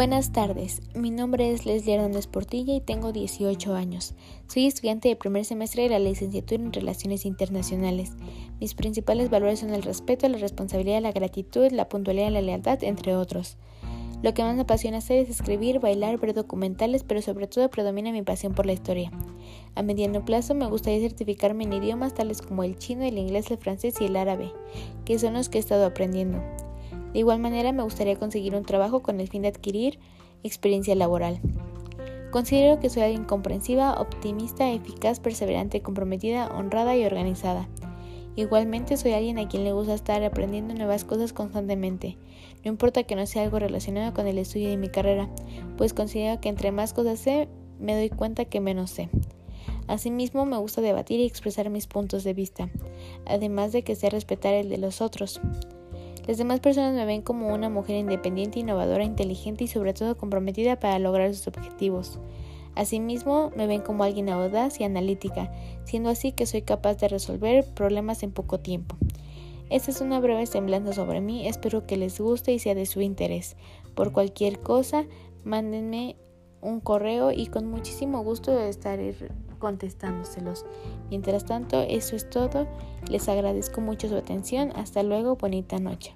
Buenas tardes, mi nombre es Leslie Hernández Portilla y tengo 18 años. Soy estudiante de primer semestre de la licenciatura en Relaciones Internacionales. Mis principales valores son el respeto, la responsabilidad, la gratitud, la puntualidad y la lealtad, entre otros. Lo que más me apasiona hacer es escribir, bailar, ver documentales, pero sobre todo predomina mi pasión por la historia. A mediano plazo me gustaría certificarme en idiomas tales como el chino, el inglés, el francés y el árabe, que son los que he estado aprendiendo. De igual manera me gustaría conseguir un trabajo con el fin de adquirir experiencia laboral. Considero que soy alguien comprensiva, optimista, eficaz, perseverante, comprometida, honrada y organizada. Igualmente soy alguien a quien le gusta estar aprendiendo nuevas cosas constantemente. No importa que no sea algo relacionado con el estudio de mi carrera, pues considero que entre más cosas sé, me doy cuenta que menos sé. Asimismo, me gusta debatir y expresar mis puntos de vista, además de que sé respetar el de los otros. Las demás personas me ven como una mujer independiente, innovadora, inteligente y sobre todo comprometida para lograr sus objetivos. Asimismo, me ven como alguien audaz y analítica, siendo así que soy capaz de resolver problemas en poco tiempo. Esta es una breve semblanza sobre mí, espero que les guste y sea de su interés. Por cualquier cosa, mándenme un correo y con muchísimo gusto estaré contestándoselos. Mientras tanto, eso es todo. Les agradezco mucho su atención. Hasta luego, bonita noche.